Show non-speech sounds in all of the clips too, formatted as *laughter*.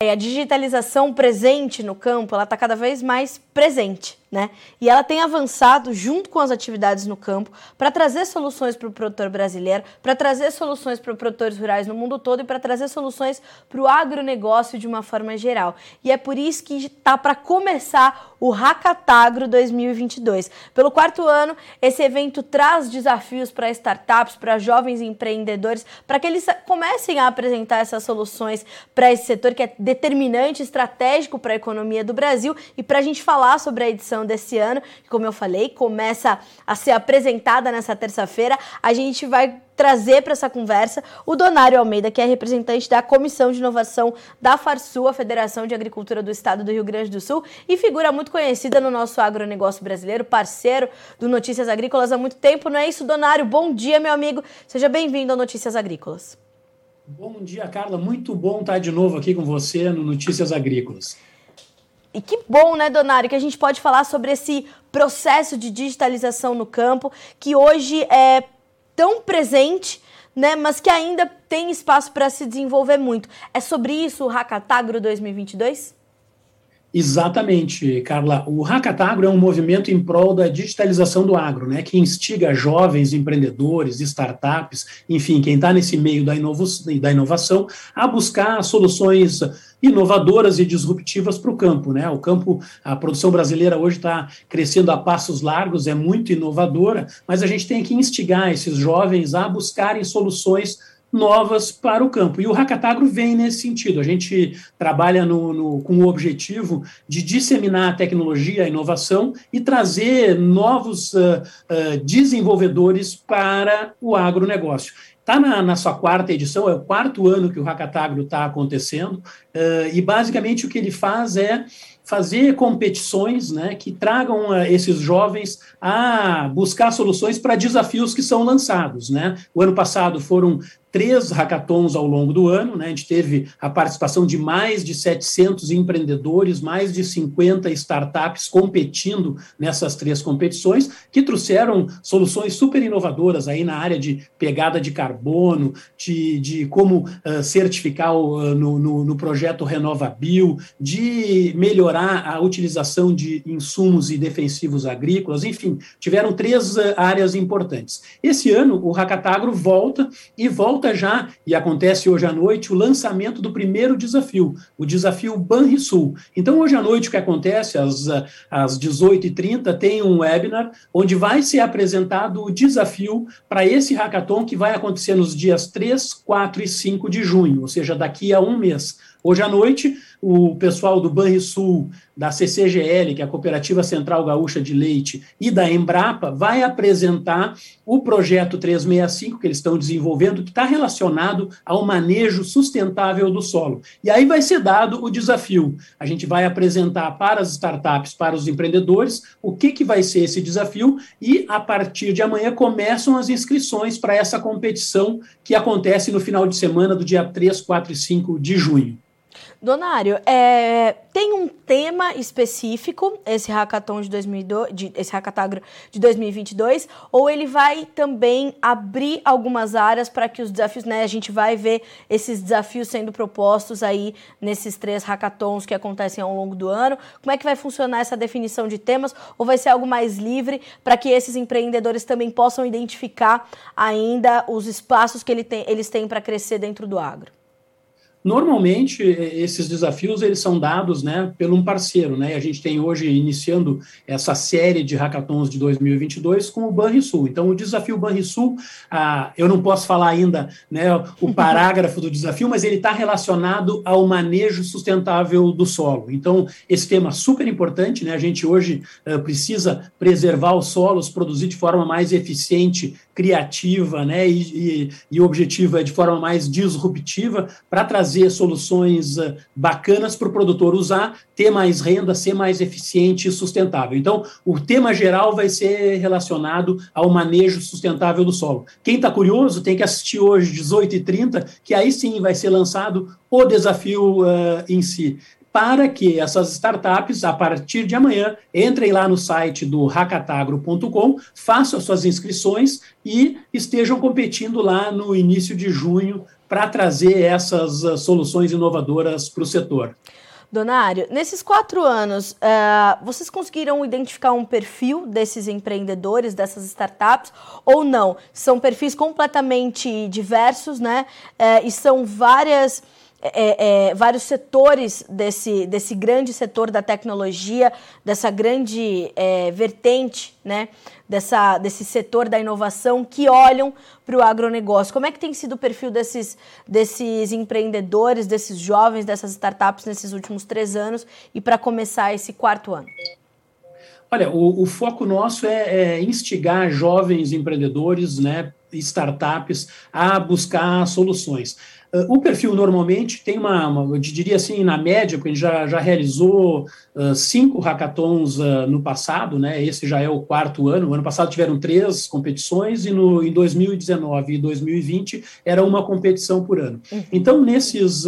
A digitalização presente no campo, ela está cada vez mais presente né? E ela tem avançado junto com as atividades no campo para trazer soluções para o produtor brasileiro, para trazer soluções para produtores rurais no mundo todo e para trazer soluções para o agronegócio de uma forma geral. E é por isso que está para começar o Hackatagro 2022. Pelo quarto ano, esse evento traz desafios para startups, para jovens empreendedores, para que eles comecem a apresentar essas soluções para esse setor que é determinante, estratégico para a economia do Brasil e para a gente falar sobre a edição desse ano, que, como eu falei, começa a ser apresentada nessa terça-feira. A gente vai trazer para essa conversa o Donário Almeida, que é representante da Comissão de Inovação da Farsul, a Federação de Agricultura do Estado do Rio Grande do Sul, e figura muito conhecida no nosso agronegócio brasileiro, parceiro do Notícias Agrícolas há muito tempo, não é isso, Donário? Bom dia, meu amigo. Seja bem-vindo ao Notícias Agrícolas. Bom dia, Carla. Muito bom estar de novo aqui com você no Notícias Agrícolas. E que bom, né, Donário, que a gente pode falar sobre esse processo de digitalização no campo, que hoje é tão presente, né, mas que ainda tem espaço para se desenvolver muito. É sobre isso o Hackatagro 2022? Exatamente, Carla. O Hackatagro é um movimento em prol da digitalização do agro, né, que instiga jovens empreendedores, startups, enfim, quem está nesse meio da, inovo da inovação, a buscar soluções inovadoras e disruptivas para o campo. Né? O campo, a produção brasileira hoje está crescendo a passos largos, é muito inovadora, mas a gente tem que instigar esses jovens a buscarem soluções novas para o campo. E o Hackatagro vem nesse sentido. A gente trabalha no, no, com o objetivo de disseminar a tecnologia, a inovação e trazer novos uh, uh, desenvolvedores para o agronegócio. Está na, na, sua quarta edição, é o quarto ano que o Hackatagro está acontecendo, uh, e basicamente o que ele faz é fazer competições né, que tragam uh, esses jovens a buscar soluções para desafios que são lançados. Né? O ano passado foram três hackathons ao longo do ano, né? A gente teve a participação de mais de 700 empreendedores, mais de 50 startups competindo nessas três competições, que trouxeram soluções super inovadoras aí na área de pegada de carbono, de, de como uh, certificar uh, no, no, no, projeto RenovaBio, de melhorar a utilização de insumos e defensivos agrícolas, enfim, tiveram três uh, áreas importantes. Esse ano, o Hackatagro volta e volta já, e acontece hoje à noite, o lançamento do primeiro desafio, o desafio Banrisul. Então, hoje à noite, o que acontece, às, às 18h30, tem um webinar onde vai ser apresentado o desafio para esse hackathon que vai acontecer nos dias 3, 4 e 5 de junho, ou seja, daqui a um mês. Hoje à noite, o pessoal do Banrisul, da CCGL, que é a Cooperativa Central Gaúcha de Leite, e da Embrapa, vai apresentar o projeto 365 que eles estão desenvolvendo, que está relacionado ao manejo sustentável do solo. E aí vai ser dado o desafio. A gente vai apresentar para as startups, para os empreendedores, o que, que vai ser esse desafio, e a partir de amanhã começam as inscrições para essa competição que acontece no final de semana do dia 3, 4 e 5 de junho. Donário, é, tem um tema específico, esse hackathon de 2002, de, esse hackatagro de 2022, ou ele vai também abrir algumas áreas para que os desafios, né, a gente vai ver esses desafios sendo propostos aí nesses três hackathons que acontecem ao longo do ano. Como é que vai funcionar essa definição de temas? Ou vai ser algo mais livre para que esses empreendedores também possam identificar ainda os espaços que ele tem, eles têm para crescer dentro do agro? Normalmente, esses desafios eles são dados né, por um parceiro. Né? A gente tem hoje, iniciando essa série de hackathons de 2022 com o Banrisul. Então, o desafio Banrisul, ah, eu não posso falar ainda né, o *laughs* parágrafo do desafio, mas ele está relacionado ao manejo sustentável do solo. Então, esse tema é super importante. Né? A gente hoje uh, precisa preservar os solos, produzir de forma mais eficiente, criativa né, e, e, e objetiva de forma mais disruptiva para trazer soluções uh, bacanas para o produtor usar, ter mais renda, ser mais eficiente e sustentável. Então, o tema geral vai ser relacionado ao manejo sustentável do solo. Quem está curioso tem que assistir hoje, 18h30, que aí sim vai ser lançado o desafio uh, em si para que essas startups, a partir de amanhã, entrem lá no site do hackatagro.com, façam suas inscrições e estejam competindo lá no início de junho para trazer essas uh, soluções inovadoras para o setor. Donário, nesses quatro anos, uh, vocês conseguiram identificar um perfil desses empreendedores, dessas startups, ou não? São perfis completamente diversos, né? Uh, e são várias é, é, vários setores desse, desse grande setor da tecnologia, dessa grande é, vertente, né, dessa, desse setor da inovação que olham para o agronegócio. Como é que tem sido o perfil desses, desses empreendedores, desses jovens, dessas startups nesses últimos três anos e para começar esse quarto ano? Olha, o, o foco nosso é, é, instigar jovens empreendedores, né, startups, a buscar soluções. Uh, o perfil normalmente tem uma, uma, eu diria assim, na média, porque a gente já, já realizou uh, cinco hackathons uh, no passado, né? Esse já é o quarto ano. O ano passado tiveram três competições e no, em 2019 e 2020 era uma competição por ano. Uhum. Então, nesses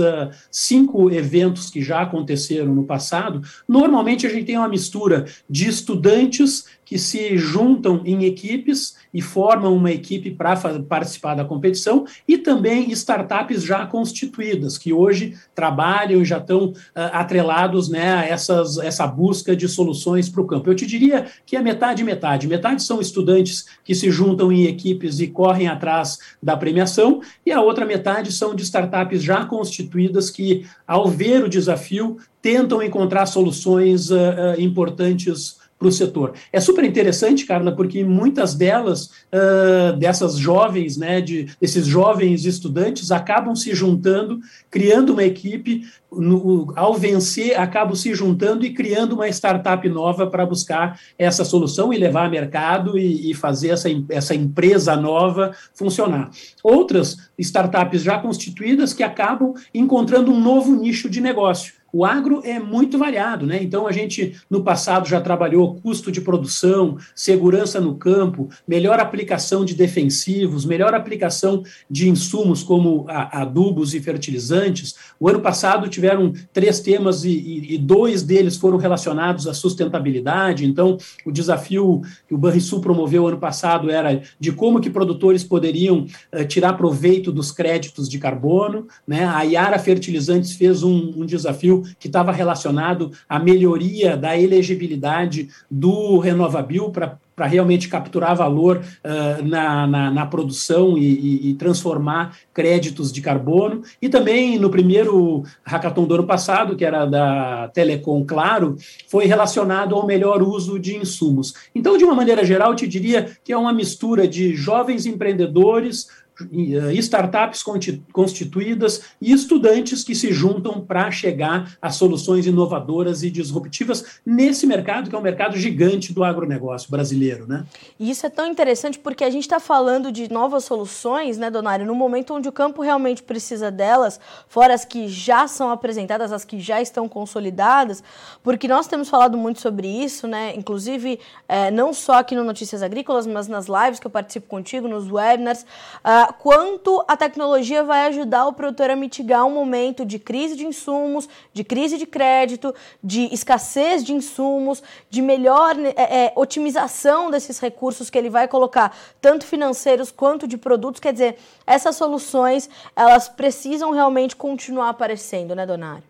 cinco eventos que já aconteceram no passado, normalmente a gente tem uma mistura de estudantes que se juntam em equipes e formam uma equipe para participar da competição, e também startups já constituídas, que hoje trabalham e já estão uh, atrelados né, a essas, essa busca de soluções para o campo. Eu te diria que é metade metade. Metade são estudantes que se juntam em equipes e correm atrás da premiação, e a outra metade são de startups já constituídas que, ao ver o desafio, tentam encontrar soluções uh, uh, importantes para o setor. É super interessante, Carla, porque muitas delas, uh, dessas jovens, né, de, desses jovens estudantes, acabam se juntando, criando uma equipe, no, ao vencer, acabam se juntando e criando uma startup nova para buscar essa solução e levar a mercado e, e fazer essa, essa empresa nova funcionar. Outras startups já constituídas que acabam encontrando um novo nicho de negócio o agro é muito variado, né? Então a gente no passado já trabalhou custo de produção, segurança no campo, melhor aplicação de defensivos, melhor aplicação de insumos como adubos e fertilizantes. O ano passado tiveram três temas e, e, e dois deles foram relacionados à sustentabilidade. Então o desafio que o Banrisul promoveu ano passado era de como que produtores poderiam uh, tirar proveito dos créditos de carbono, né? A Iara Fertilizantes fez um, um desafio que estava relacionado à melhoria da elegibilidade do Renovabil para para realmente capturar valor uh, na, na, na, produção e, e, e, transformar créditos de carbono. E também no primeiro hackathon do ano passado, que era da Telecom Claro, foi relacionado ao melhor uso de insumos. Então, de uma maneira geral, eu te diria que é uma mistura de jovens empreendedores startups constituídas e estudantes que se juntam para chegar a soluções inovadoras e disruptivas nesse mercado, que é um mercado gigante do agronegócio brasileiro. Né? E isso é tão interessante porque a gente está falando de novas soluções, né, Donário, no momento onde o campo realmente precisa delas, fora as que já são apresentadas, as que já estão consolidadas, porque nós temos falado muito sobre isso, né, inclusive é, não só aqui no Notícias Agrícolas, mas nas lives que eu participo contigo, nos webinars. Uh, quanto a tecnologia vai ajudar o produtor a mitigar um momento de crise de insumos, de crise de crédito, de escassez de insumos, de melhor é, é, otimização desses recursos que ele vai colocar, tanto financeiros quanto de produtos. Quer dizer, essas soluções elas precisam realmente continuar aparecendo, né, Donário?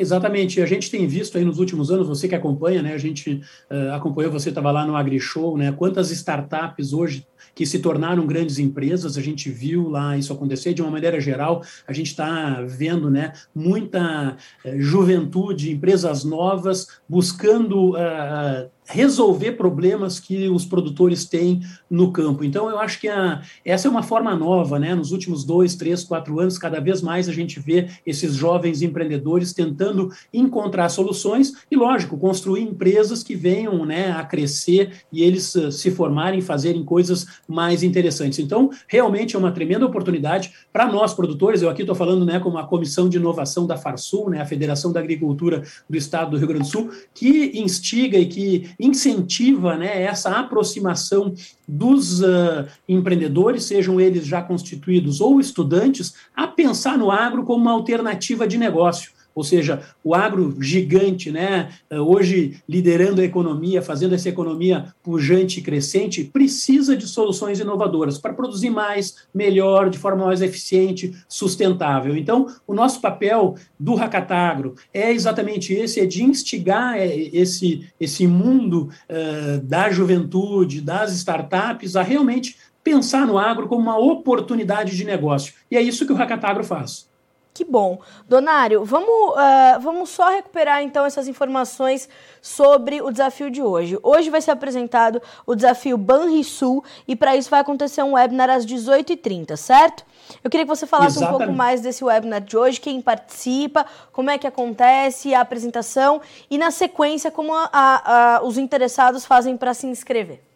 Exatamente. A gente tem visto aí nos últimos anos, você que acompanha, né? A gente uh, acompanhou, você estava lá no AgriShow, né? Quantas startups hoje que se tornaram grandes empresas, a gente viu lá isso acontecer. De uma maneira geral, a gente está vendo, né? Muita uh, juventude, empresas novas buscando uh, resolver problemas que os produtores têm no campo. Então, eu acho que a, essa é uma forma nova, né? Nos últimos dois, três, quatro anos, cada vez mais a gente vê esses jovens empreendedores tentando encontrar soluções e, lógico, construir empresas que venham né, a crescer e eles uh, se formarem, fazerem coisas mais interessantes. Então, realmente é uma tremenda oportunidade para nós, produtores. Eu aqui estou falando né, como a Comissão de Inovação da Farsul, né, a Federação da Agricultura do Estado do Rio Grande do Sul, que instiga e que incentiva né, essa aproximação dos uh, empreendedores, sejam eles já constituídos ou estudantes, a pensar no agro como uma alternativa de negócio ou seja, o agro gigante, né, hoje liderando a economia, fazendo essa economia pujante e crescente, precisa de soluções inovadoras para produzir mais, melhor, de forma mais eficiente, sustentável. Então, o nosso papel do Hackatagro é exatamente esse, é de instigar é, esse, esse mundo uh, da juventude, das startups, a realmente pensar no agro como uma oportunidade de negócio. E é isso que o Hackatagro faz. Que bom. Donário, vamos, uh, vamos só recuperar então essas informações sobre o desafio de hoje. Hoje vai ser apresentado o desafio Banrisul e para isso vai acontecer um webinar às 18h30, certo? Eu queria que você falasse Exatamente. um pouco mais desse webinar de hoje, quem participa, como é que acontece a apresentação e, na sequência, como a, a, os interessados fazem para se inscrever.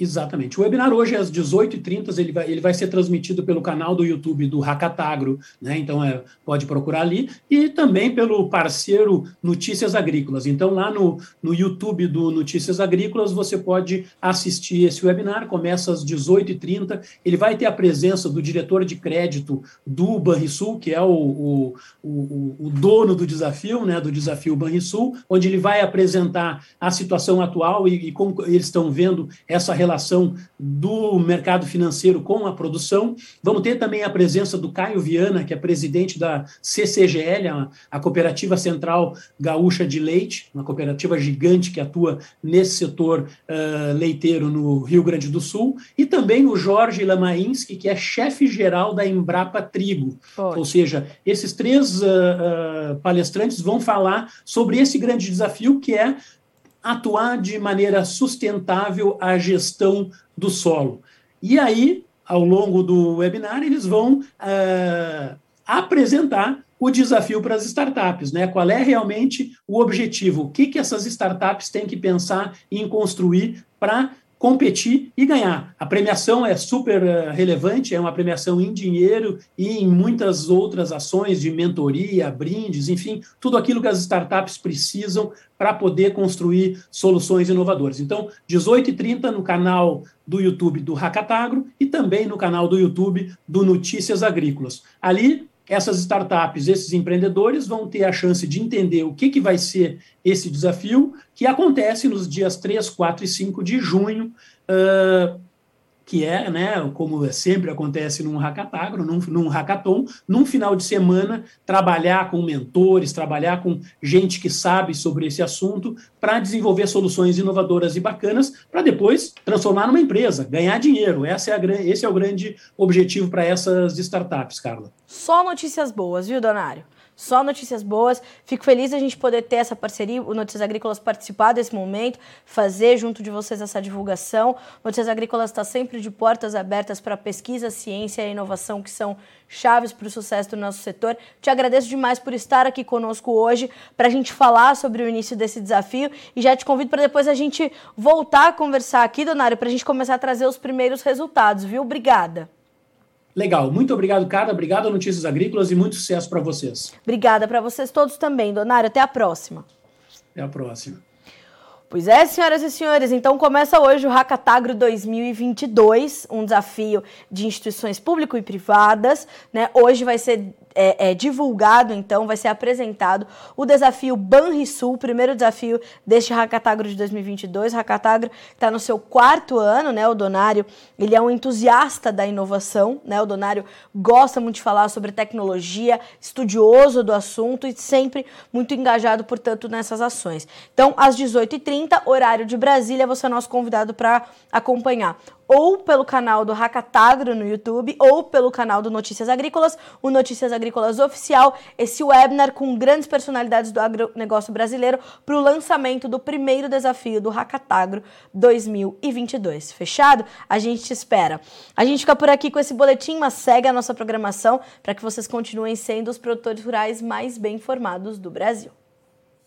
Exatamente. O webinar hoje às 18h30, ele vai, ele vai ser transmitido pelo canal do YouTube do Hackatagro, né? Então é, pode procurar ali, e também pelo parceiro Notícias Agrícolas. Então, lá no, no YouTube do Notícias Agrícolas, você pode assistir esse webinar, começa às 18h30. Ele vai ter a presença do diretor de crédito do Banrisul, que é o, o, o, o dono do desafio, né? Do desafio Banrisul, onde ele vai apresentar a situação atual e, e como eles estão vendo essa relação relação do mercado financeiro com a produção. Vamos ter também a presença do Caio Viana, que é presidente da CCGL, a, a Cooperativa Central Gaúcha de Leite, uma cooperativa gigante que atua nesse setor uh, leiteiro no Rio Grande do Sul, e também o Jorge Lamainski, que é chefe geral da Embrapa Trigo. Pode. Ou seja, esses três uh, uh, palestrantes vão falar sobre esse grande desafio que é atuar de maneira sustentável a gestão do solo. E aí, ao longo do webinar, eles vão uh, apresentar o desafio para as startups, né? Qual é realmente o objetivo? O que, que essas startups têm que pensar em construir para competir e ganhar. A premiação é super eh, relevante, é uma premiação em dinheiro e em muitas outras ações de mentoria, brindes, enfim, tudo aquilo que as startups precisam para poder construir soluções inovadoras. Então, 18h30 no canal do YouTube do Hackatagro e também no canal do YouTube do Notícias Agrícolas. Ali essas startups, esses empreendedores vão ter a chance de entender o que, que vai ser esse desafio, que acontece nos dias 3, 4 e 5 de junho, uh, que é, né, como sempre acontece num hackatagro, num, num hackathon, num final de semana, trabalhar com mentores, trabalhar com gente que sabe sobre esse assunto, para desenvolver soluções inovadoras e bacanas, para depois transformar numa empresa, ganhar dinheiro. Essa é a, esse é o grande objetivo para essas startups, Carla. Só notícias boas, viu, Donário? Só notícias boas. Fico feliz a gente poder ter essa parceria, o Notícias Agrícolas participar desse momento, fazer junto de vocês essa divulgação. Notícias Agrícolas está sempre de portas abertas para pesquisa, ciência e inovação, que são chaves para o sucesso do nosso setor. Te agradeço demais por estar aqui conosco hoje para a gente falar sobre o início desse desafio e já te convido para depois a gente voltar a conversar aqui, Donário, para a gente começar a trazer os primeiros resultados, viu? Obrigada. Legal, muito obrigado, Carla. Obrigado a Notícias Agrícolas e muito sucesso para vocês. Obrigada para vocês todos também, Donário. Até a próxima. Até a próxima. Pois é, senhoras e senhores, então começa hoje o Hackatagro 2022, um desafio de instituições públicas e privadas. Né? Hoje vai ser é, é, divulgado, então, vai ser apresentado o desafio Banrisul, primeiro desafio deste Hackatagro de 2022. Hackatagro está no seu quarto ano, né? O Donário, ele é um entusiasta da inovação, né? O Donário gosta muito de falar sobre tecnologia, estudioso do assunto e sempre muito engajado, portanto, nessas ações. Então, às 18h30, horário de Brasília, você é nosso convidado para acompanhar ou pelo canal do Hackatagro no YouTube, ou pelo canal do Notícias Agrícolas, o Notícias Agrícolas Oficial, esse webinar com grandes personalidades do agronegócio brasileiro para o lançamento do primeiro desafio do Hackatagro 2022. Fechado? A gente te espera. A gente fica por aqui com esse boletim, mas segue a nossa programação para que vocês continuem sendo os produtores rurais mais bem informados do Brasil.